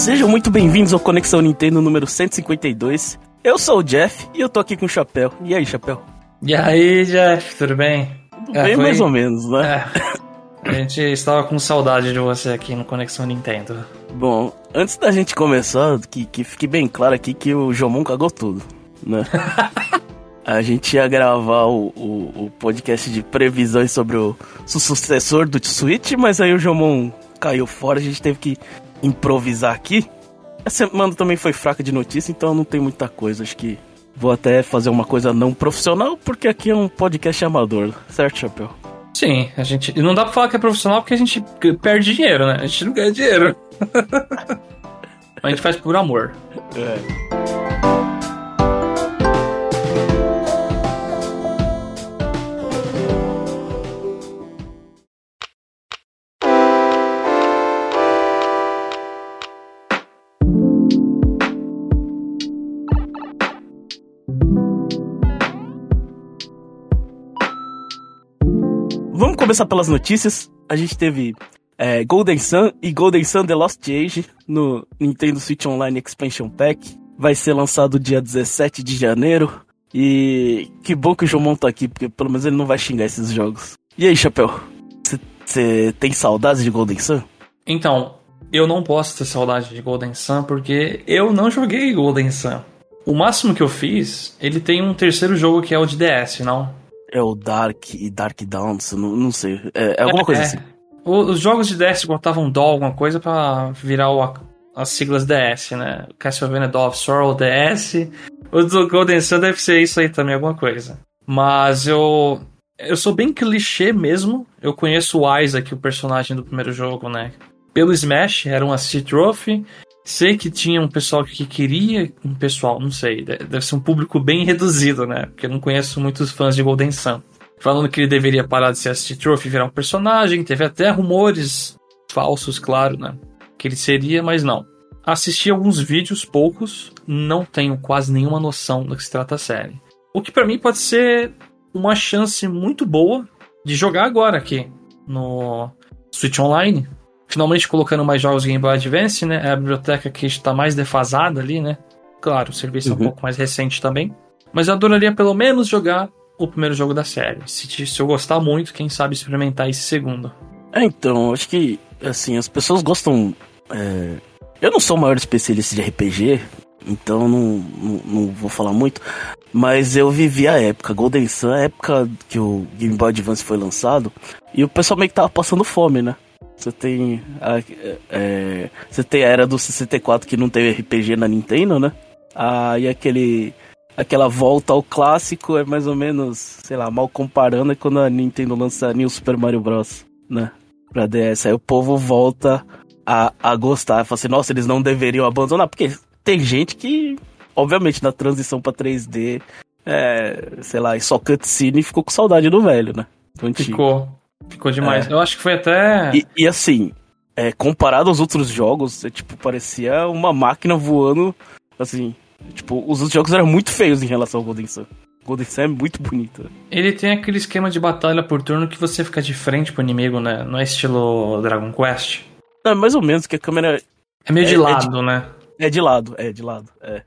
Sejam muito bem-vindos ao Conexão Nintendo número 152. Eu sou o Jeff e eu tô aqui com o Chapéu. E aí, Chapéu? E aí, Jeff, tudo bem? Tudo é, bem, foi... mais ou menos, né? É. A gente estava com saudade de você aqui no Conexão Nintendo. Bom, antes da gente começar, que, que fique bem claro aqui que o Jomon cagou tudo, né? a gente ia gravar o, o, o, podcast de previsões sobre o sucessor do Switch, mas aí o Jomon caiu fora, a gente teve que improvisar aqui. Essa semana também foi fraca de notícia, então não tem muita coisa. Acho que vou até fazer uma coisa não profissional, porque aqui é um podcast amador, certo, Chapéu? Sim, a gente. Não dá pra falar que é profissional porque a gente perde dinheiro, né? A gente não ganha dinheiro. a gente faz por amor. É. começar pelas notícias. A gente teve é, Golden Sun e Golden Sun The Lost Age no Nintendo Switch Online Expansion Pack. Vai ser lançado dia 17 de janeiro. E que bom que o João tá aqui, porque pelo menos ele não vai xingar esses jogos. E aí, Chapéu? Você tem saudades de Golden Sun? Então, eu não posso ter saudade de Golden Sun porque eu não joguei Golden Sun. O máximo que eu fiz, ele tem um terceiro jogo que é o de DS, não? É o Dark e Dark Downs, não, não sei. É, é alguma coisa é. assim. os jogos de DS botavam DO alguma coisa pra virar o, as siglas DS, né? Castlevania Dawn of Sorrow DS. O do Golden Sun deve ser isso aí também, alguma coisa. Mas eu. Eu sou bem clichê mesmo. Eu conheço o Isaac, o personagem do primeiro jogo, né? Pelo Smash, era um Assist Trophy. Sei que tinha um pessoal que queria, um pessoal, não sei, deve ser um público bem reduzido, né? Porque eu não conheço muitos fãs de Golden Sun. Falando que ele deveria parar de ser assistir Trophy e virar um personagem, teve até rumores falsos, claro, né? Que ele seria, mas não. Assisti alguns vídeos, poucos, não tenho quase nenhuma noção do que se trata a série. O que para mim pode ser uma chance muito boa de jogar agora aqui no Switch Online, finalmente colocando mais jogos Game Boy Advance, né? É a biblioteca que está mais defasada ali, né? Claro, o serviço uhum. é um uhum. pouco mais recente também. Mas eu adoraria pelo menos jogar o primeiro jogo da série. Se, se eu gostar muito, quem sabe experimentar esse segundo. É, então, acho que, assim, as pessoas gostam. É... Eu não sou o maior especialista de RPG, então não, não, não, vou falar muito. Mas eu vivi a época, Golden Sun, a época que o Game Boy Advance foi lançado, e o pessoal meio que tava passando fome, né? Você tem a, é, você tem a era do 64 que não teve RPG na Nintendo, né? Aí ah, aquele aquela volta ao clássico é mais ou menos, sei lá, mal comparando é quando a Nintendo lança New Super Mario Bros, né? Pra DS. Aí o povo volta a, a gostar. Fala assim, nossa, eles não deveriam abandonar, porque tem gente que, obviamente, na transição pra 3D, é, sei lá, e só cutscene ficou com saudade do velho, né? Do antigo. Ficou. Ficou demais. É. Eu acho que foi até. E, e assim, é, comparado aos outros jogos, é, tipo, parecia uma máquina voando. Assim, tipo, os outros jogos eram muito feios em relação ao Golden Sun. Golden Sun é muito bonito. Ele tem aquele esquema de batalha por turno que você fica de frente pro inimigo, né? Não é estilo Dragon Quest. Não, é mais ou menos, que a câmera. É meio de é, lado, é de, né? É de lado, é de lado, é.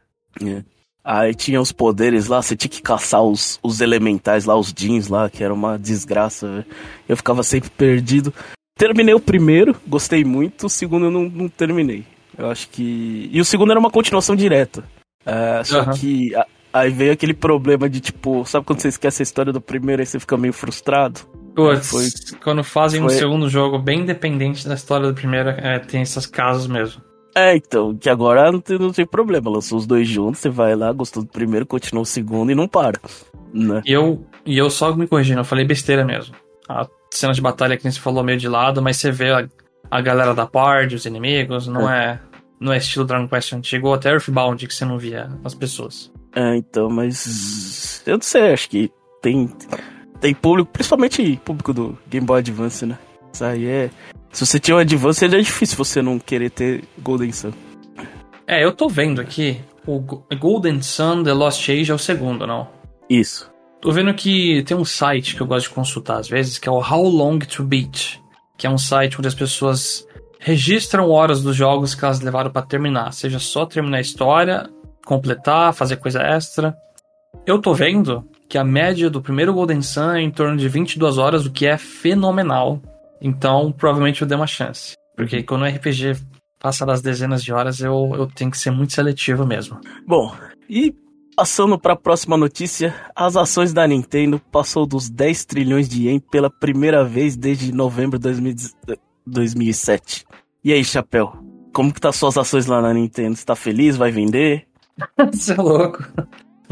É. Aí tinha os poderes lá, você tinha que caçar os, os elementais lá, os jeans lá, que era uma desgraça. Véio. Eu ficava sempre perdido. Terminei o primeiro, gostei muito, o segundo eu não, não terminei. Eu acho que. E o segundo era uma continuação direta. Uh, só uhum. que a, aí veio aquele problema de tipo, sabe quando você esquece a história do primeiro e você fica meio frustrado? Putz, foi, quando fazem foi... um segundo jogo bem independente da história do primeiro, é, tem esses casos mesmo. É, então, que agora não tem, não tem problema. Lançou os dois juntos, você vai lá, gostou do primeiro, continua o segundo e não para. Né? E eu, e eu só me corrigindo, eu falei besteira mesmo. A cena de batalha que você falou meio de lado, mas você vê a, a galera da parte, os inimigos, não é. é não é estilo Dragon Quest antigo, ou até Earthbound que você não via as pessoas. É, então, mas. Eu não sei, acho que tem. Tem público, principalmente público do Game Boy Advance, né? Isso aí é. Se você tinha um Advance, é difícil você não querer ter Golden Sun. É, eu tô vendo aqui. O Golden Sun The Lost Age é o segundo, não? Isso. Tô vendo que tem um site que eu gosto de consultar às vezes, que é o How Long to Beat, que é um site onde as pessoas registram horas dos jogos que elas levaram para terminar, seja só terminar a história, completar, fazer coisa extra. Eu tô vendo que a média do primeiro Golden Sun é em torno de 22 horas, o que é fenomenal. Então, provavelmente eu dei uma chance. Porque Uhum. quando o RPG passa das dezenas de horas, eu, eu tenho que ser muito seletivo mesmo. Bom, e passando para a próxima notícia, as ações da Nintendo passou dos 10 trilhões de ien pela primeira vez desde novembro de 2000 2007. E aí, Chapéu? Como que tá suas ações lá na Nintendo? Você tá feliz? Vai vender? Você é louco.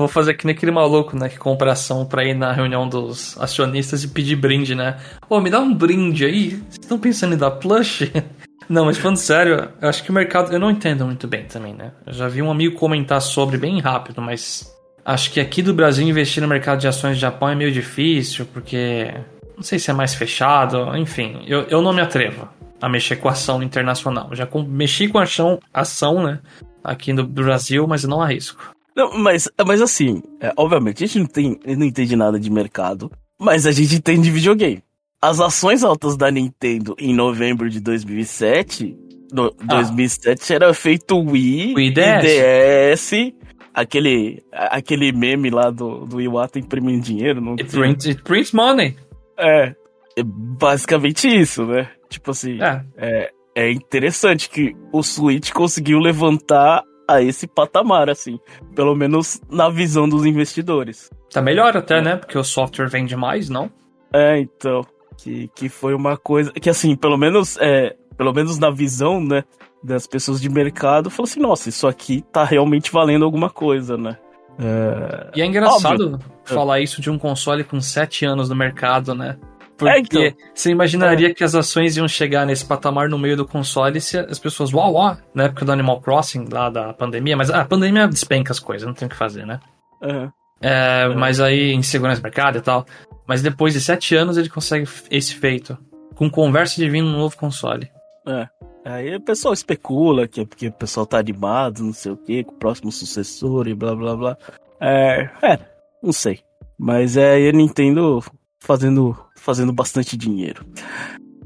Vou fazer que nem aquele maluco, né? Que compra ação pra ir na reunião dos acionistas e pedir brinde, né? Ô, me dá um brinde aí. Vocês estão pensando em dar plush? Não, mas falando sério, eu acho que o mercado. Eu não entendo muito bem também, né? Eu já vi um amigo comentar sobre bem rápido, mas. Acho que aqui do Brasil investir no mercado de ações do Japão é meio difícil, porque. Não sei se é mais fechado, enfim. Eu, eu não me atrevo a mexer com ação internacional. Já com, mexi com ação, ação, né? Aqui no Brasil, mas eu não arrisco. Não, mas, mas assim, é, obviamente, a gente não, tem, não entende nada de mercado, mas a gente entende de videogame. As ações altas da Nintendo em novembro de 2007, no, Ah. 2007 era feito Wii, Wii DS. DS, aquele, aquele meme lá do, do Iwata imprimindo dinheiro. Não It prints, it prints money. É, é basicamente isso, né? Tipo assim, É. é, é interessante que o Switch conseguiu levantar a esse patamar, assim. Pelo menos na visão dos investidores. Tá melhor até, né? Porque o software vende mais, não? É, então. Que, que foi uma coisa. Que assim, pelo menos, é, pelo menos na visão, né? Das pessoas de mercado, falou assim, nossa, isso aqui tá realmente valendo alguma coisa, né? É, E é engraçado falar isso de um console com 7 anos no mercado, né? Porque É, então. você imaginaria que as ações iam chegar nesse patamar no meio do console se as pessoas, uau, uau, na época do Animal Crossing, lá da pandemia, mas ah, a pandemia despenca as coisas, não tem o que fazer, né? é. É, mas aí insegurança no mercado e tal. Mas depois de 7 anos ele consegue esse feito. Com conversa de vir um novo console. É. Aí o pessoal especula que é porque o pessoal tá animado, não sei o que, com o próximo sucessor e blá blá blá. É, é, não sei. Mas é a Nintendo fazendo, fazendo bastante dinheiro.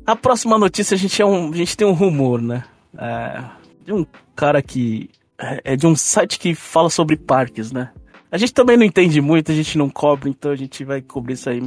A próxima notícia a gente, é um, a gente tem um rumor, né? É, de um cara que. É, é de um site que fala sobre parques, né? A gente também não entende muito, a gente não cobre, então a gente vai cobrir isso aí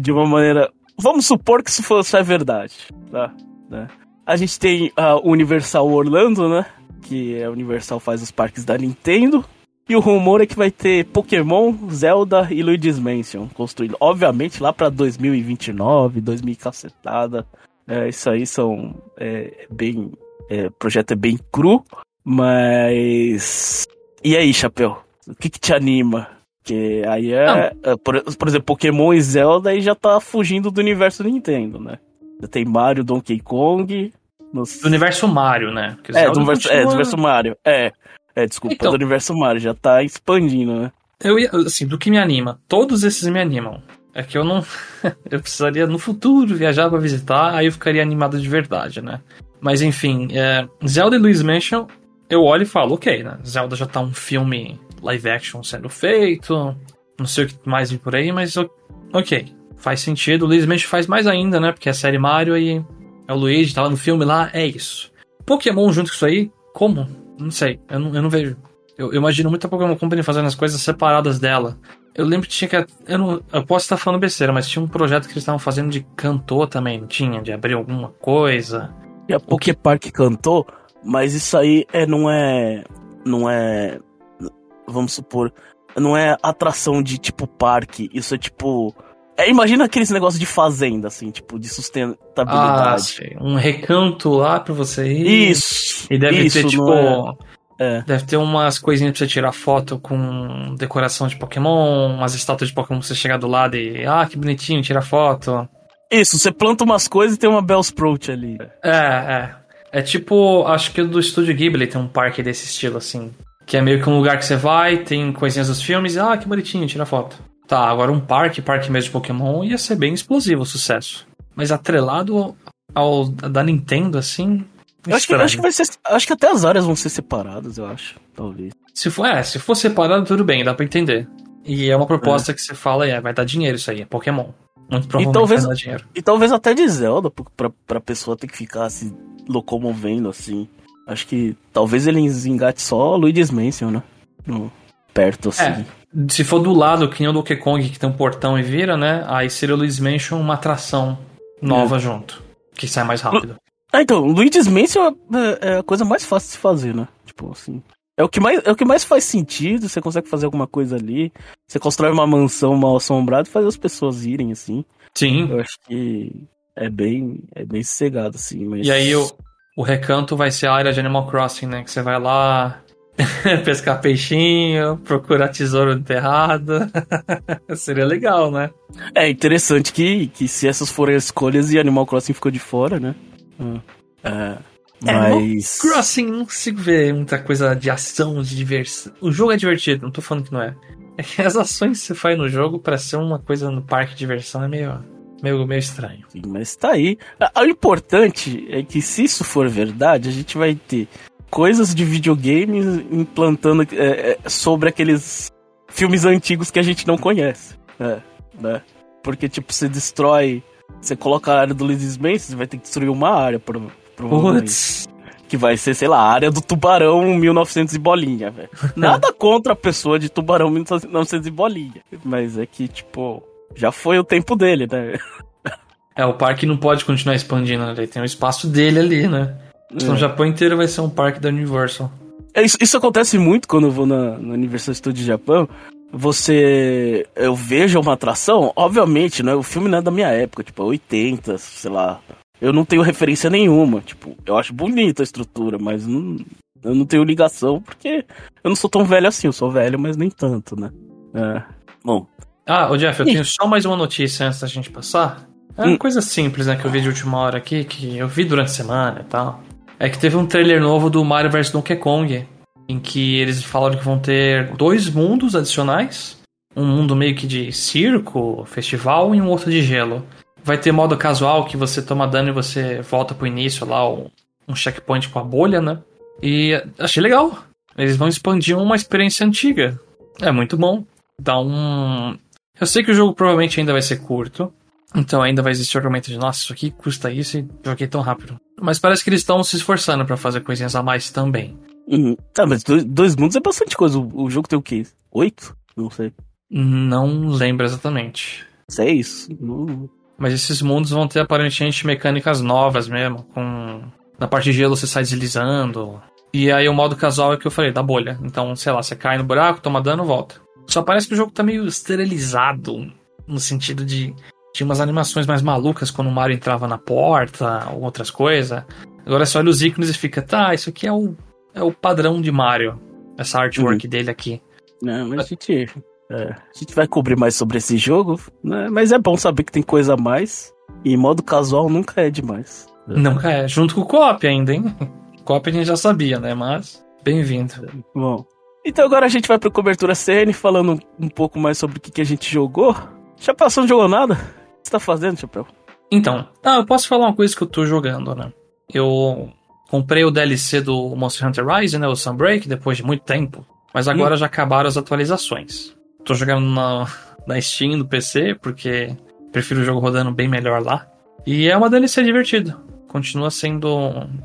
de uma maneira. Vamos supor que isso fosse a verdade, tá? Né? A gente tem a Universal Orlando, né? Que a Universal faz os parques da Nintendo. E o rumor é que vai ter Pokémon, Zelda e Luigi's Mansion construído. Obviamente lá pra 2029, 2000 cacetada. É, isso aí são é, bem. É, o projeto é bem cru, mas. E aí, Chapéu? O que, que te anima? Que aí é, é, por, por exemplo, Pokémon e Zelda aí já tá fugindo do universo Nintendo, né? Já tem Mario, Donkey Kong. Nos... Do universo Mario, né? É, Zelda do universo, é, continua- do universo Mario. É, é desculpa, Então. do universo Mario, já tá expandindo, né? Eu ia, assim, do que me anima, todos esses me animam. É que eu não. eu precisaria no futuro viajar pra visitar, aí eu ficaria animado de verdade, né? Mas enfim, é, Zelda e Luigi's Mansion, eu olho e falo, ok, né? Zelda já tá um filme live action sendo feito, não sei o que mais vem por aí, mas ok, faz sentido. Luigi's Mansion faz mais ainda, né? Porque é a série Mario e é o Luigi, tá lá no filme lá, é isso. Pokémon junto com isso aí, como? Não sei, eu não, eu não vejo. Eu, eu imagino muito a Pokémon Company fazendo as coisas separadas dela. Eu lembro que tinha que. Eu, não, eu posso estar falando besteira, mas tinha um projeto que eles estavam fazendo de cantor também, não tinha? De abrir alguma coisa. E a Poképark cantou, mas isso aí é, não é. Não é. Vamos supor. Não é atração de tipo parque. Isso é tipo. É, imagina aqueles negócios de fazenda, assim, tipo, de Ah, sustentabilidade. sei. Um recanto lá pra você ir. isso! E deve isso, ter, tipo. é? É. Deve ter umas coisinhas pra você tirar foto com decoração de Pokémon, umas estátuas de Pokémon pra você chegar do lado e. Ah, que bonitinho, tira foto. Isso, você planta umas coisas e tem uma Bellsprout ali. É, é. É tipo, acho que do Estúdio Ghibli tem um parque desse estilo, assim. Que é meio que um lugar que você vai, tem coisinhas dos filmes, e, ah, que bonitinho, tira foto. Tá, agora um parque, parque mesmo de Pokémon, ia ser bem explosivo o sucesso. Mas atrelado ao, ao da Nintendo, assim. Eu acho que, acho que vai ser. Acho que até as áreas vão ser separadas, eu acho. Talvez. Se for, é, se for separado, tudo bem, dá pra entender. E é uma proposta que você fala, é, vai dar dinheiro isso aí, é Pokémon. Muito provavelmente talvez- vai dar dinheiro. E talvez até de Zelda, pra, pra pessoa ter que ficar se locomovendo assim. Acho que talvez eles engate só Luigi's Mansion, né? No, perto assim. É, se for do lado, que nem o Donkey Kong que tem um portão e vira, né? Aí seria o Luigi's Mansion uma atração nova É. junto. Que sai mais rápido. Ah, então, Luigi's Mansion é, é a coisa mais fácil de se fazer, né? Tipo assim. É o, que mais, é o que mais faz sentido, você consegue fazer alguma coisa ali. Você constrói uma mansão mal assombrada e faz as pessoas irem, assim. Sim. Eu acho que é bem, é bem sossegado, assim. Mas... E aí o, o recanto vai ser a área de Animal Crossing, né? Que você vai lá pescar peixinho, procurar tesouro enterrado. Seria legal, né? É interessante que, que se essas forem as escolhas e Animal Crossing ficou de fora, né? É, mas. Crossing, não consigo ver muita coisa de ação, de diversão. O jogo é divertido, não tô falando que não é. É que as ações que você faz no jogo pra ser uma coisa no parque de diversão é meio, meio, meio estranho. Sim, mas tá aí. Ah, O importante é que se isso for verdade, a gente vai ter coisas de videogames implantando é, é, sobre aqueles filmes antigos que a gente não conhece. É, né? Porque, tipo, você destrói. Você coloca a área do Luigi's Mansion, você vai ter que destruir uma área, prova- provavelmente. Putz. Que vai ser, sei lá, a área do tubarão 1900 e bolinha, velho. Nada contra a pessoa de tubarão 1900 e bolinha. Mas é que, tipo, já foi o tempo dele, né? É, o parque não pode continuar expandindo, né? Ele tem o espaço dele ali, né? Então o Japão inteiro vai ser um parque da Universal. É, Isso, isso acontece muito quando eu vou na, na Universal Studios Japão. Você. Eu vejo uma atração, obviamente, né? O filme não é da minha época, tipo, é 80, sei lá. Eu não tenho referência nenhuma. Tipo, eu acho bonita a estrutura, mas não, eu não tenho ligação porque eu não sou tão velho assim. Eu sou velho, mas nem tanto, né? É. Bom, Ah, ô Jeff, eu Ih. tenho só mais uma notícia antes da gente passar. É uma Hum. coisa simples, né, que eu vi de última hora aqui, que eu vi durante a semana e tal. É que teve um trailer novo do Mario vs Donkey Kong, em que eles falaram que vão ter dois mundos adicionais. Um mundo meio que de circo, festival, e um outro de gelo. Vai ter modo casual, que você toma dano e você volta pro início lá, um um checkpoint com a bolha, né? E achei legal. Eles vão expandir uma experiência antiga. É muito bom. Dá um. Eu sei que o jogo provavelmente ainda vai ser curto. Então ainda vai existir o argumento de, nossa, isso aqui custa isso e joguei tão rápido. Mas parece que eles estão se esforçando pra fazer coisinhas a mais também. Uhum. Tá, mas dois, dois mundos é bastante coisa. O, o jogo tem o quê? Oito? Não sei. Não lembro exatamente. Seis? Não- Mas esses mundos vão ter aparentemente mecânicas novas mesmo, com. Na parte de gelo você sai deslizando. E aí o modo casual é que eu falei, da bolha. Então, sei lá, você cai no buraco, toma dano, volta. Só parece que o jogo tá meio esterilizado, no sentido de. Tinha umas animações mais malucas quando o Mario entrava na porta, ou outras coisas. Agora você olha os ícones e fica, tá, isso aqui é o, é o padrão de Mario. Essa artwork dele aqui. Não, mas a gente, é, a gente vai cobrir mais sobre esse jogo, né? Mas é bom saber que tem coisa a mais. E modo casual nunca é demais. Nunca é. Junto com o co-op ainda, hein? Co-op a gente já sabia, né? Mas, bem-vindo. Bom. Então agora a gente vai pra cobertura CN falando um, pouco mais sobre o que, que a gente jogou. Chapéu, você não jogou nada? O que você tá fazendo, Chapéu? Então, ah, eu posso falar uma coisa que eu tô jogando, né? Eu comprei o DLC do Monster Hunter Rise, né? O Sunbreak, depois de muito tempo. Mas agora já acabaram as atualizações. Tô jogando na, na Steam, do PC, porque prefiro o jogo rodando bem melhor lá. E é uma DLC divertida. Continua sendo.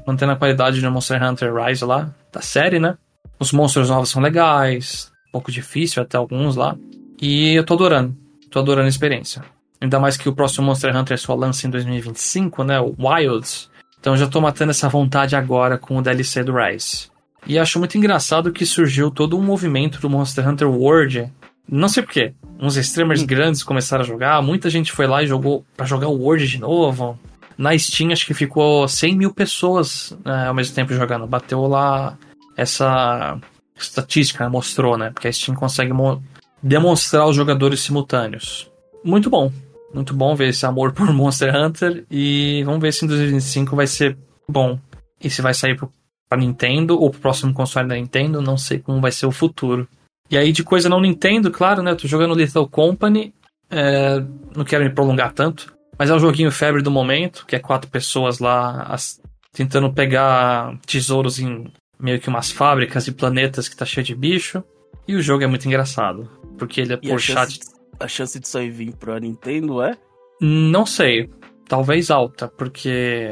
mantendo a qualidade do Monster Hunter Rise lá, da série, né? Os monstros novos são legais, um pouco difícil até alguns lá. E eu tô adorando. Tô adorando a experiência. Ainda mais que o próximo Monster Hunter só lança em 2025, né? O Wilds. Então já tô matando essa vontade agora com o DLC do Rise. E acho muito engraçado que surgiu todo um movimento do Monster Hunter World. Não sei porquê. Uns streamers grandes começaram a jogar, muita gente foi lá e jogou pra jogar o World de novo. Na Steam acho que ficou 100 mil pessoas né, ao mesmo tempo jogando. Bateu lá essa estatística, mostrou, né? Porque a Steam consegue mo- demonstrar os jogadores simultâneos. Muito bom. Muito bom ver esse amor por Monster Hunter. E vamos ver se em 2025 vai ser bom. E se vai sair pro, pra Nintendo ou pro próximo console da Nintendo, não sei como vai ser o futuro. E aí, de coisa não Nintendo, claro, né? Eu tô jogando Little Company. é, não quero me prolongar tanto. Mas é um joguinho febre do momento, que é quatro pessoas lá as- tentando pegar tesouros em meio que umas fábricas e planetas que tá cheio de bicho. E o jogo é muito engraçado. Porque ele é E por chat. chance, a chance disso aí vir pra Nintendo é? Não sei. Talvez alta, porque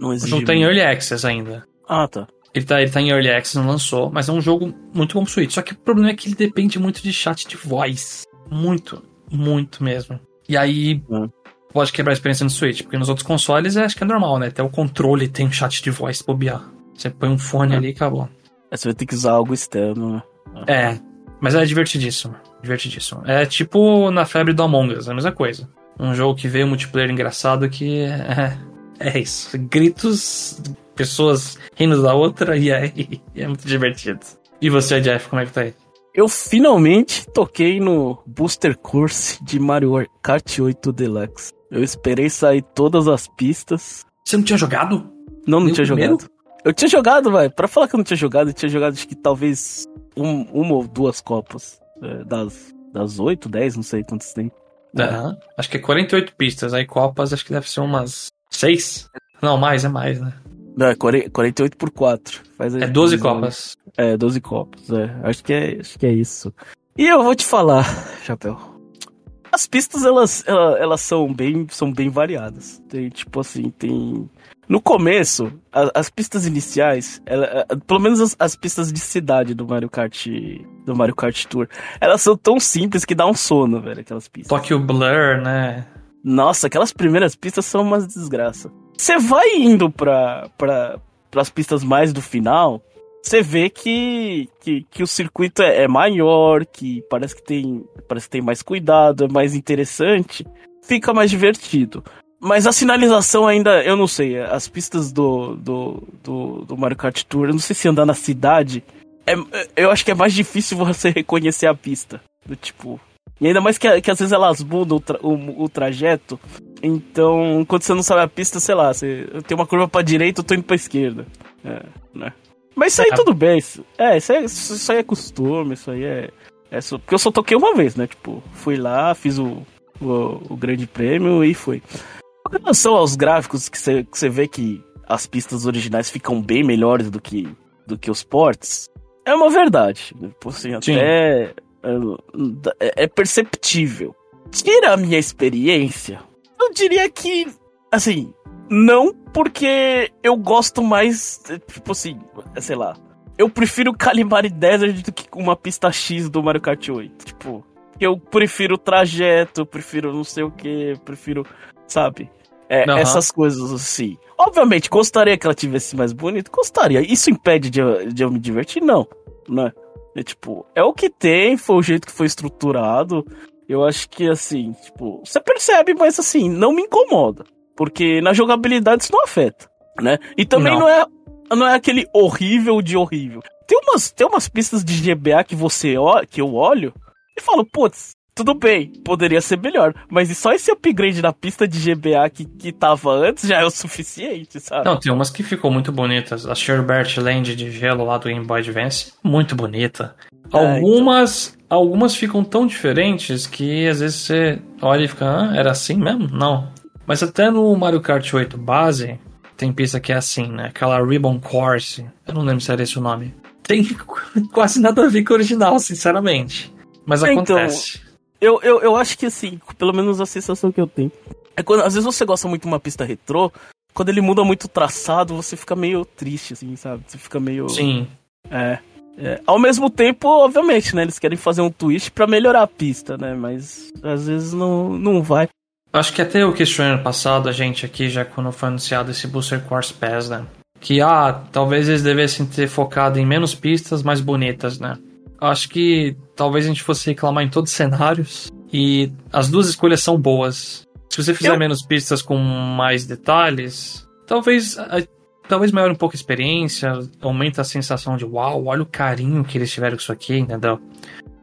Não O exige. jogo tá. Early Access ainda. Ah, tá. Ele tá, ele tá em Early Access, não lançou, mas é um jogo muito bom pro Switch. Só que o problema é que ele depende muito de chat de voz. Muito, muito mesmo. E aí Hum. pode quebrar a experiência no Switch, porque nos outros consoles é, acho que é normal, né? Até o controle tem um chat de voz bobear. Você põe um fone ali e acabou. É, Você vai ter que usar algo externo, né? É, mas é divertidíssimo. Divertidíssimo. É tipo na febre do Among Us, é a mesma coisa. Um jogo que veio multiplayer engraçado que é, é isso. Gritos, pessoas rindo da outra e é, é muito divertido. E você, Jeff, como é que tá aí? Eu finalmente toquei no Booster Course de Mario Kart 8 Deluxe. Eu esperei sair todas as pistas. Você não tinha jogado? Não, não Nem tinha primeiro? jogado. Eu tinha jogado, vai. Pra falar que eu não tinha jogado, eu tinha jogado acho que talvez um- uma ou duas copas. É, das, das 8, 10, não sei quantos tem. É. Aham. Acho que é 48 pistas. Aí Copas acho que deve ser umas 6. Não, mais, é mais, né? Não, é 40 48 por 4. Faz É 12 divisão. Copas. É, 12 copos, é. Acho que é, acho que é isso. E eu vou te falar, Chapéu. As pistas, elas, ela- elas, são, bem, são bem variadas. Tem, tipo assim, tem... No começo, a- as pistas iniciais, ela- a- pelo menos as, as pistas de cidade do Mario Kart do Mario Kart Tour, elas são tão simples que dá um sono, velho, aquelas pistas. Tokyo Blur, né? Nossa, aquelas primeiras pistas são umas desgraça. Você vai indo pra, pra, pras pistas mais do final, você vê que, que, que o circuito é, é maior, que parece que, tem, parece que tem mais cuidado, é mais interessante, fica mais divertido. Mas a sinalização ainda, eu não sei, as pistas do, do, do, do Mario Kart Tour, eu não sei se andar na cidade, é, eu acho que é mais difícil você reconhecer a pista. Do tipo. E ainda mais que, que às vezes elas mudam o, tra- o- o trajeto. Então, quando você não sabe a pista, sei lá, você tem uma curva pra direita, eu tô indo pra esquerda. É, né? Mas isso aí É. tudo bem. Isso, é, isso aí, isso, aí é costume, isso aí é. é só- porque eu só toquei uma vez, né? Tipo, fui lá, fiz o, o, o grande prêmio e foi. Com relação aos gráficos, que você vê que as pistas originais ficam bem melhores do que, do que os ports, é uma verdade. Tipo assim, Sim. até. É, é perceptível. Tira a minha experiência, eu diria que. Assim, não porque eu gosto mais. Tipo assim, sei lá. Eu prefiro Calimari Desert do que uma pista X do Mario Kart 8. Tipo, eu prefiro o trajeto, prefiro não sei o que, prefiro. Sabe? É, Aham. Essas coisas assim. Obviamente, gostaria que ela tivesse mais bonito? Gostaria. Isso impede de, eu- de eu me divertir? Não. Né? É tipo, é o que tem, foi o jeito que foi estruturado. Eu acho que assim, tipo, você percebe, mas assim, não me incomoda. Porque na jogabilidade isso não afeta, né? E também Não. não, é não é aquele horrível de horrível. Tem umas, tem umas pistas de GBA que você que eu olho e falo, putz, tudo bem, poderia ser melhor. Mas só esse upgrade na pista de GBA que, que tava antes já é o suficiente, sabe? Não, tem umas que ficou muito bonitas. A Sherbert Land de gelo lá do Game Boy Advance, muito bonita. É, Algumas, algumas ficam tão diferentes que às vezes você olha e fica, ah, era assim mesmo? Não. Mas até no Mario Kart 8 base, tem pista que é assim, né? Aquela Ribbon Course. Eu não lembro se era esse o nome. Tem quase nada a ver com o original, sinceramente. Mas Então, acontece. Eu, eu, eu acho que assim, pelo menos a sensação que eu tenho. É quando às vezes você gosta muito de uma pista retrô, quando ele muda muito o traçado, você fica meio triste, assim, sabe? Você fica meio. Sim. É. é. Ao mesmo tempo, obviamente, né? Eles querem fazer um twist pra melhorar a pista, né? Mas às vezes não, não vai. Acho que até eu questionei ano passado, a gente aqui, já quando foi anunciado esse Booster Course Pass, né? Que, ah, talvez eles devessem ter focado em menos pistas mais bonitas, né? Acho que talvez a gente fosse reclamar em todos os cenários. E as duas escolhas são boas. Se você fizer Eu- menos pistas com mais detalhes, talvez. Talvez melhore um pouco a experiência, aumenta a sensação de uau, olha o carinho que eles tiveram com isso aqui, entendeu?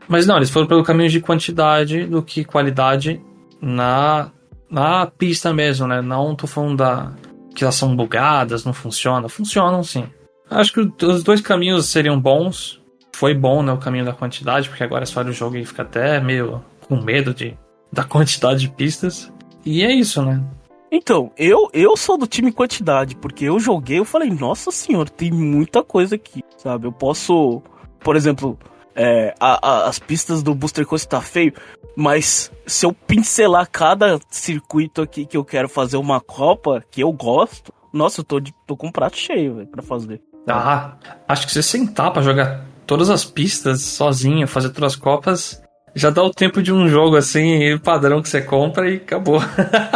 Mas não, eles foram pelo caminho de quantidade do que qualidade na, na pista mesmo, né? Não tô falando da, que elas são bugadas, não funcionam. Funcionam sim. Acho que os dois caminhos seriam bons. Foi bom, né? O caminho da quantidade, porque agora olha o jogo e fica até meio com medo de, da quantidade de pistas. E é isso, né? Então, eu, eu sou do time quantidade, porque eu joguei, eu falei, nossa senhora, tem muita coisa aqui, sabe? Eu posso, por exemplo, é, a- a- as pistas do Booster Coast tá feio, mas se eu pincelar cada circuito aqui que eu quero fazer uma copa, que eu gosto, nossa, eu tô, de, tô com um prato cheio, velho, pra fazer. Ah, acho que você sentar pra jogar todas as pistas sozinho, fazer todas as copas, já dá o tempo de um jogo assim, padrão que você compra e acabou.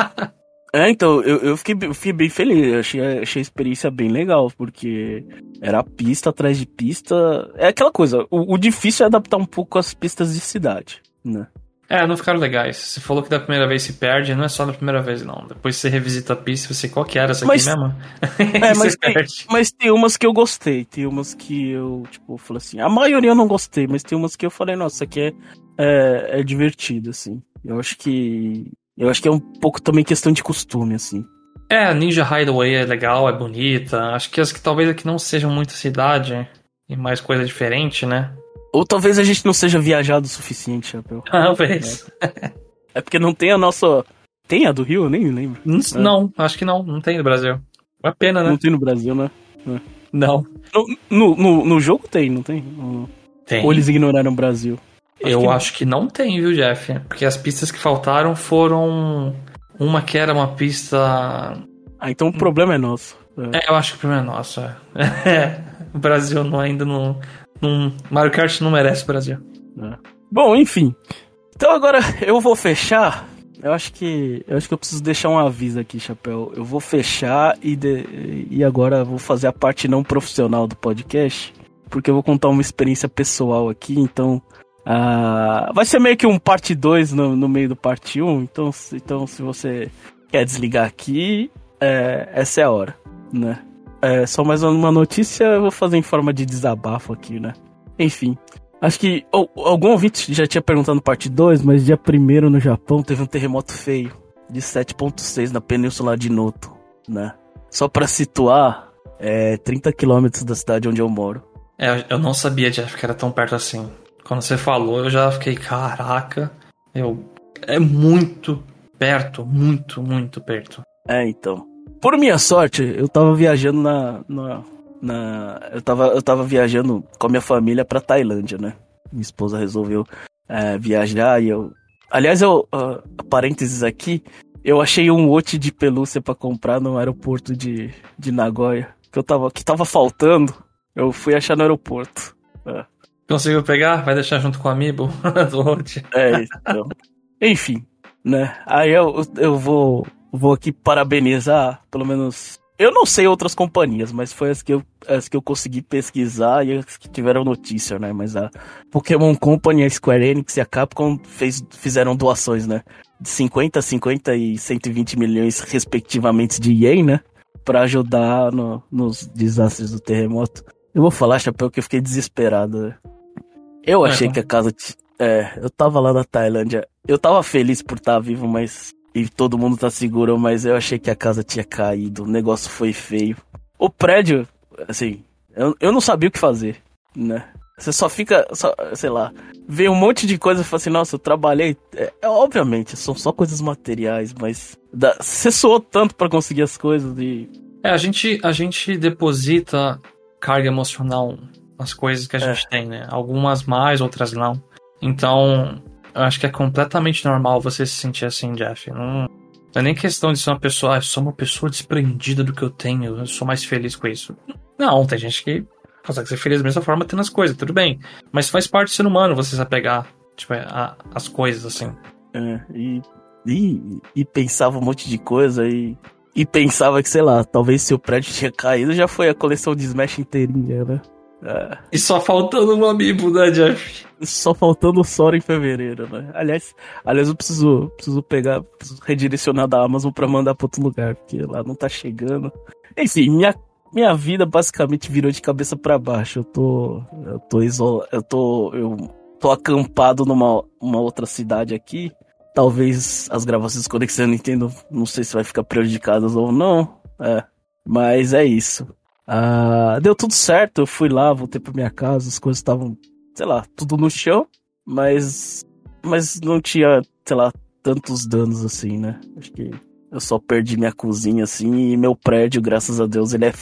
é, então, eu, eu, fiquei, eu fiquei bem feliz, eu achei, achei a experiência bem legal, porque era pista atrás de pista. É aquela coisa, o, o difícil é adaptar um pouco as pistas de cidade, né? É, não ficaram legais. Você falou que da primeira vez se perde, não é só da primeira vez, não. Depois você revisita a pista, você qual que era essa mas, aqui mesmo? É, mas tem, mas tem umas que eu gostei, tem umas que eu, tipo, falei assim, a maioria eu não gostei, mas tem umas que eu falei, nossa, aqui é, é, é divertido, assim. Eu acho que. Eu acho que é um pouco também questão de costume, assim. É, a Ninja Hideaway é legal, é bonita. Acho que as que talvez aqui não sejam muito cidade e mais coisa diferente, né? Ou talvez a gente não seja viajado o suficiente, Chapéu. Talvez. É. é porque não tem a nossa. Tem a do Rio? Eu nem lembro. Não, é. não, acho que não. Não tem no Brasil. É pena, né? Não tem no Brasil, né? É. Não. No, no, no, jogo tem, não tem? Tem. Ou eles ignoraram o Brasil? Acho eu que acho que não tem, viu, Jeff? Porque as pistas que faltaram foram. Uma que era uma pista. Ah, então o problema é nosso. É, é eu acho que o problema é nosso. É. o Brasil não, ainda não, não, Mario Kart não merece o Brasil. É. Bom, enfim. Então agora eu vou fechar. Eu acho que eu acho que eu preciso deixar um aviso aqui, chapéu. Eu vou fechar e de, e agora vou fazer a parte não profissional do podcast, porque eu vou contar uma experiência pessoal aqui. Então uh, vai ser meio que um parte 2 no, no meio do parte 1. Um, então, então se você quer desligar aqui, é, essa é a hora, né? É, só mais uma notícia, eu vou fazer em forma de desabafo aqui, né? Enfim. Acho que oh, algum ouvinte já tinha perguntado no parte 2, mas dia 1 no Japão teve um terremoto feio de 7.6 na península de Noto, né? Só para situar, é 30 quilômetros da cidade onde eu moro. É, eu não sabia, Jeff, que era tão perto assim. Quando você falou, eu já fiquei, caraca, eu... É muito perto, muito, muito perto. É, então. Por minha sorte, eu tava viajando na, na, na. eu, tava, eu tava viajando com a minha família pra Tailândia, né? Minha esposa resolveu é, viajar e eu. Aliás, eu. Uh, parênteses aqui. Eu achei um lote de pelúcia para comprar no aeroporto de, de Nagoya. Que eu tava. Que tava faltando. Eu fui achar no aeroporto. É. Conseguiu pegar? Vai deixar junto com o amiibo do lote. É, então. Enfim, né? Aí eu, eu vou vou aqui parabenizar, pelo menos. Eu não sei outras companhias, mas foi as que eu, as que eu consegui pesquisar e as que tiveram notícia, né? Mas a Pokémon Company, a Square Enix e a Capcom fez, fizeram doações, né? De 50, 50 e 120 milhões, respectivamente, de yen, né? Pra ajudar no, nos desastres do terremoto. Eu vou falar, Chapéu, que eu fiquei desesperado. Né? Eu achei é, que a casa. É, eu tava lá na Tailândia. Eu tava feliz por estar vivo, mas e todo mundo tá seguro, mas eu achei que a casa tinha caído, o negócio foi feio. O prédio, assim, eu, eu não sabia o que fazer, né? Você só fica, só, sei lá, vê um monte de coisa e fala assim, nossa, eu trabalhei. É, é obviamente, são só coisas materiais, mas dá, você soou tanto para conseguir as coisas e. É, a gente, a gente deposita carga emocional nas coisas que a gente é. tem, né? Algumas mais, outras não. Então, eu acho que é completamente normal você se sentir assim, Jeff. Não, não é nem questão de ser uma pessoa, ah, sou uma pessoa desprendida do que eu tenho, eu sou mais feliz com isso. Não, tem gente que consegue ser feliz da mesma forma tendo as coisas, tudo bem. Mas faz parte do ser humano você se apegar tipo, a, as coisas, assim. É, e, e, e pensava um monte de coisa e, e pensava que, sei lá, talvez se o prédio tinha caído já foi a coleção de Smash inteirinha, né? É. E só faltando um amiibo, né, Jeff? Só faltando o Sora em fevereiro, né? Aliás, aliás eu preciso, preciso pegar, preciso redirecionar da Amazon pra mandar pra outro lugar, porque lá não tá chegando. Enfim, minha, minha vida basicamente virou de cabeça para baixo. Eu tô. Eu tô isolado. Eu tô. Eu tô acampado numa uma outra cidade aqui. Talvez as gravações de Conexão Nintendo, não sei se vai ficar prejudicadas ou não. É. Mas é isso. Ah, deu tudo certo, eu fui lá, voltei pra minha casa, as coisas estavam, sei lá, tudo no chão, mas. Mas não tinha, sei lá, tantos danos assim, né? Acho que eu só perdi minha cozinha assim e meu prédio, graças a Deus, ele é,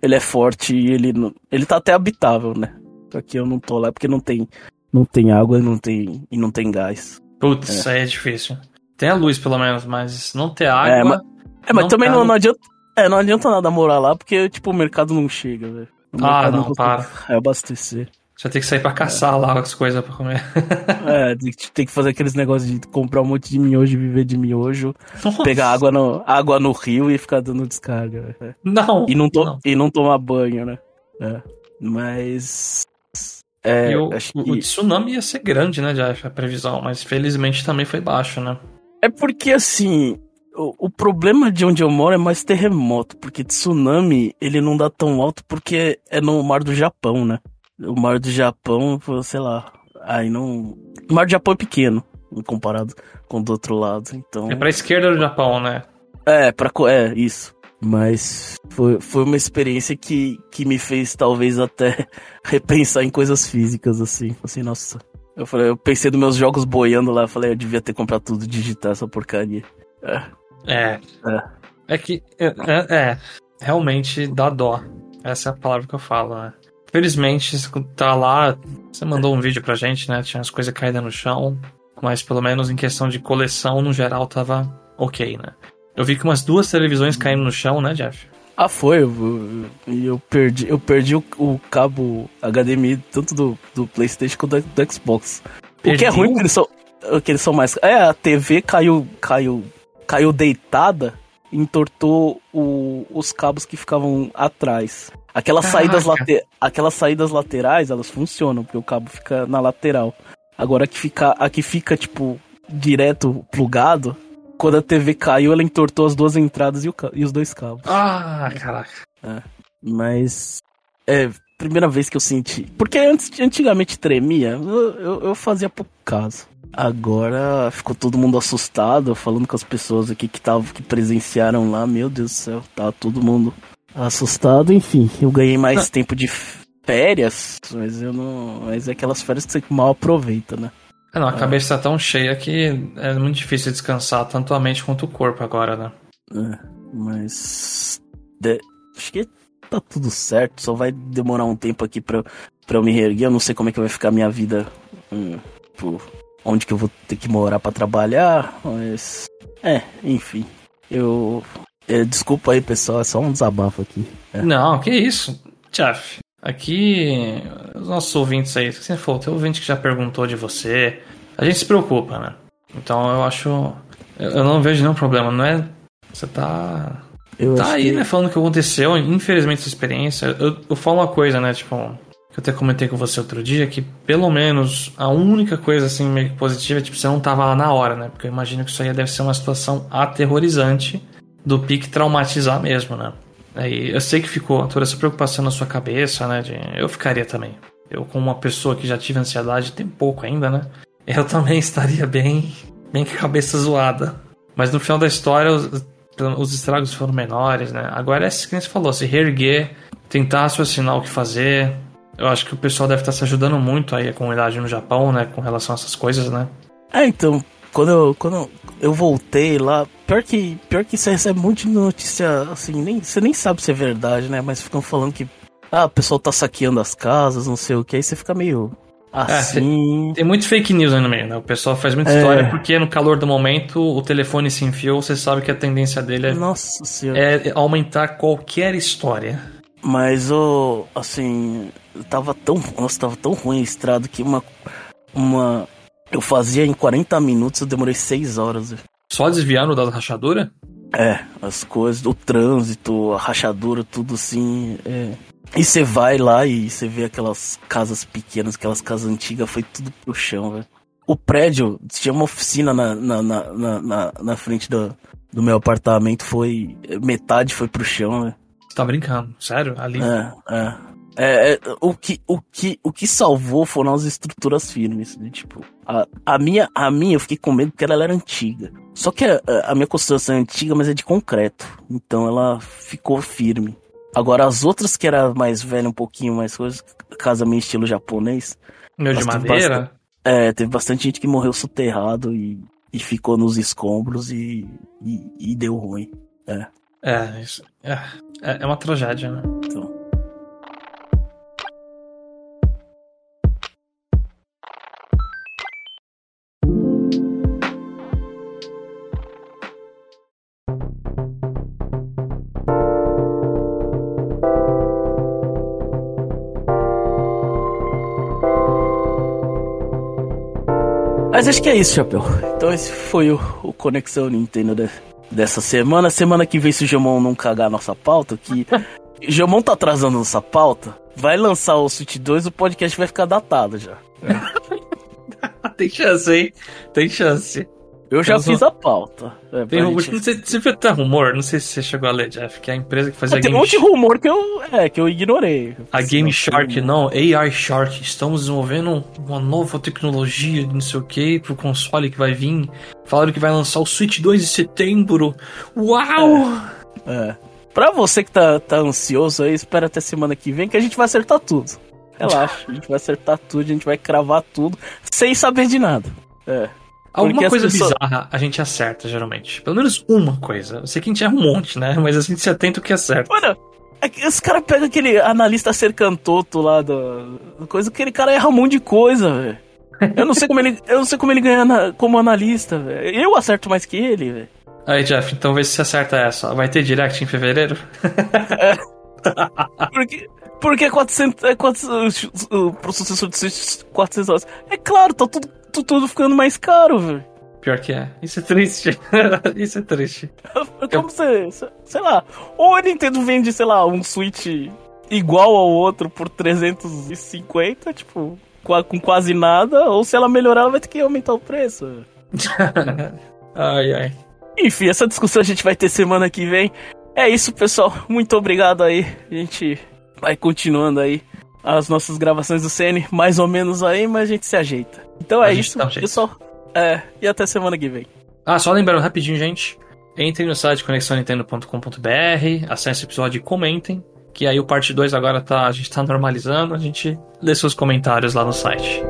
ele é forte e ele, ele tá até habitável, né? Aqui eu não tô lá porque não tem, não tem água e não tem, e não tem gás. Putz, é. aí é difícil. Tem a luz pelo menos, mas não ter água. É, mas, é, mas também tá... não, não, adianta, É, não adianta nada morar lá porque, tipo, o mercado não chega, velho. Ah, não, para. É abastecer. Já tem que sair pra caçar é. lá as coisas pra comer. é, tem que fazer aqueles negócios de comprar um monte de miojo e viver de miojo. Nossa. Pegar água no, água no rio e ficar dando descarga. É. Não, e não, to, não. E não tomar banho, né? É. Mas. É, o, que... o, tsunami ia ser grande, né, Jeff, a previsão, mas felizmente também foi baixo, né? É porque assim, o, o, problema de onde eu moro é mais terremoto, porque tsunami ele não dá tão alto porque é no mar do Japão, né? O mar do Japão, sei lá, aí não. O mar do Japão é pequeno, comparado com o do outro lado, então. É pra esquerda do Japão, né? É, pra, é, isso. Mas foi, foi uma experiência que, que me fez talvez até repensar em coisas físicas, assim. Assim, nossa. Eu falei, eu pensei nos meus jogos boiando lá, eu falei, eu devia ter comprado tudo digitar essa porcaria. É. É. É, é que. É, é, é, realmente dá dó. Essa é a palavra que eu falo, né? Felizmente, tá lá. Você mandou um vídeo pra gente, né? Tinha as coisas caídas no chão. Mas pelo menos em questão de coleção, no geral, tava ok, né? Eu vi que umas duas televisões caíram no chão, né, Jeff? Ah, foi. Eu, eu perdi, eu perdi o, o, cabo HDMI tanto do, do PlayStation quanto do, do Xbox. Perdeu? O que é ruim porque eles são, que eles são mais. É, a TV caiu, caiu, caiu deitada, entortou o, os cabos que ficavam atrás. Aquelas saídas, late, aquelas saídas laterais, elas funcionam, porque o cabo fica na lateral. Agora que fica, a que fica, tipo, direto plugado, quando a TV caiu, ela entortou as duas entradas e, o, e os dois cabos. Ah, caraca. É, mas. É, primeira vez que eu senti. Porque antes, antigamente tremia, eu, eu, eu fazia pouco caso. Agora ficou todo mundo assustado, falando com as pessoas aqui que tavam, que presenciaram lá, meu Deus do céu, tá todo mundo assustado, enfim. Eu ganhei mais ah. tempo de férias, mas eu não. Mas é aquelas férias que você mal aproveita, né? É, não, a cabeça tá tão cheia que é muito difícil descansar tanto a mente quanto o corpo agora, né? É, mas. De... Acho que tá tudo certo, só vai demorar um tempo aqui pra, pra eu me reerguer. Eu não sei como é que vai ficar a minha vida. Hum, por onde que eu vou ter que morar para trabalhar, mas. É, enfim. Eu. É, desculpa aí, pessoal, é só um desabafo aqui. É. Não, que isso. Jeff, Aqui, os nossos ouvintes aí, você falou, tem ouvinte que já perguntou de você. A gente se preocupa, né? Então eu acho. Eu não vejo nenhum problema, não é. Você tá. Eu tá aí, que... né? Falando o que aconteceu, infelizmente essa experiência. Eu, eu falo uma coisa, né? Tipo, eu até comentei com você outro dia, que pelo menos a única coisa assim meio que positiva é tipo, você não tava lá na hora, né? Porque eu imagino que isso aí deve ser uma situação aterrorizante do pique traumatizar mesmo, né? Aí eu sei que ficou toda essa preocupação na sua cabeça, né? De, eu ficaria também. Eu, como uma pessoa que já tive ansiedade, tem pouco ainda, né? Eu também estaria bem, bem com a cabeça zoada. Mas no final da história, os, os estragos foram menores, né? Agora é isso que você falou, se reerguer, tentar raciocinar o que fazer. Eu acho que o pessoal deve estar se ajudando muito aí a comunidade no Japão, né? Com relação a essas coisas, né? É, então, quando eu, quando eu voltei lá, pior que, pior que você recebe um monte de notícia, assim, nem, você nem sabe se é verdade, né? Mas ficam falando que ah, o pessoal tá saqueando as casas, não sei o que, aí você fica meio é, assim. É, tem muito fake news aí no meio, né? O pessoal faz muita é. história porque no calor do momento o telefone se enfiou, você sabe que a tendência dele é, Nossa é aumentar qualquer história. Mas o. assim. Tava tão. Nossa, tava tão ruim a estrada que uma. Uma eu fazia em 40 minutos, eu demorei 6 horas. Só desviando da rachadura? É, as coisas, o trânsito, a rachadura, tudo assim. É. E você vai lá e você vê aquelas casas pequenas, aquelas casas antigas, foi tudo pro chão, velho. O prédio, tinha uma oficina na, na, na, na, na frente do, do meu apartamento, foi. Metade foi pro chão, velho. Você tá brincando? Sério? Ali? É, é. É, é, o, que, o, que, o que salvou foram as estruturas firmes. Né? Tipo, a, a, minha, a minha eu fiquei com medo porque ela era antiga. Só que a, a minha construção é antiga, mas é de concreto. Então ela ficou firme. Agora as outras que era mais velha, um pouquinho mais coisa, casa meio estilo japonês. Meu de madeira? Bastante, é, teve bastante gente que morreu soterrado e, e ficou nos escombros e, e, e deu ruim. É. É, isso, é, é, é uma tragédia, né? Então. Mas acho que é isso, Chapéu. Então esse foi o, o Conexão Nintendo da, dessa semana. Semana que vem, se o Gemon não cagar a nossa pauta, que o Gemon tá atrasando nossa pauta, vai lançar o Switch 2, o podcast vai ficar datado já. Tem chance, hein? Tem chance. Eu já fiz a pauta. É, tem rumor, gente... você, você viu até rumor, não sei se você chegou a ler, Jeff, que é a empresa que fazia ah, Tem um monte de rumor que eu, é, que eu ignorei. A Game Shark, não, AI Shark, estamos desenvolvendo uma nova tecnologia, não sei o que, pro console que vai vir. Falaram que vai lançar o Switch 2 em setembro. Uau! É. é. Pra você que tá, tá ansioso aí, espera até semana que vem que a gente vai acertar tudo. Relaxa, a gente vai acertar tudo, a gente vai cravar tudo, sem saber de nada. É. Alguma coisa pessoas... bizarra a gente acerta, geralmente. Pelo menos uma coisa. Eu sei que a gente erra um monte, né? Mas a gente se atenta o que acerta. Mano, é esse cara pega aquele analista Sercantoto lá da coisa, aquele cara erra um monte de coisa, velho. Eu não sei como ele, eu não sei como ele ganha na, como analista, velho. Eu acerto mais que ele, velho. Aí, Jeff, então vê se você acerta essa. Vai ter direct em fevereiro? é. Porque, porque é 400, é 400, o processador de 400 horas. É claro, tá tudo tudo, tudo ficando mais caro, velho. Pior que é. Isso é triste. Isso é triste. Como você. Sei lá. Ou a Nintendo vende, sei lá, um Switch igual ao outro por 350, tipo, com quase nada, ou se ela melhorar, ela vai ter que aumentar o preço. ai, ai. Enfim, essa discussão a gente vai ter semana que vem. É isso, pessoal. Muito obrigado aí. A gente vai continuando aí as nossas gravações do CN, mais ou menos aí, mas a gente se ajeita. Então é isso, pessoal. É, e até semana que vem. Ah, só lembrando rapidinho, gente. Entrem no site conexonintendo.com.br, acessem o episódio e comentem. Que aí o parte 2 agora tá, a gente tá normalizando, a gente lê seus comentários lá no site.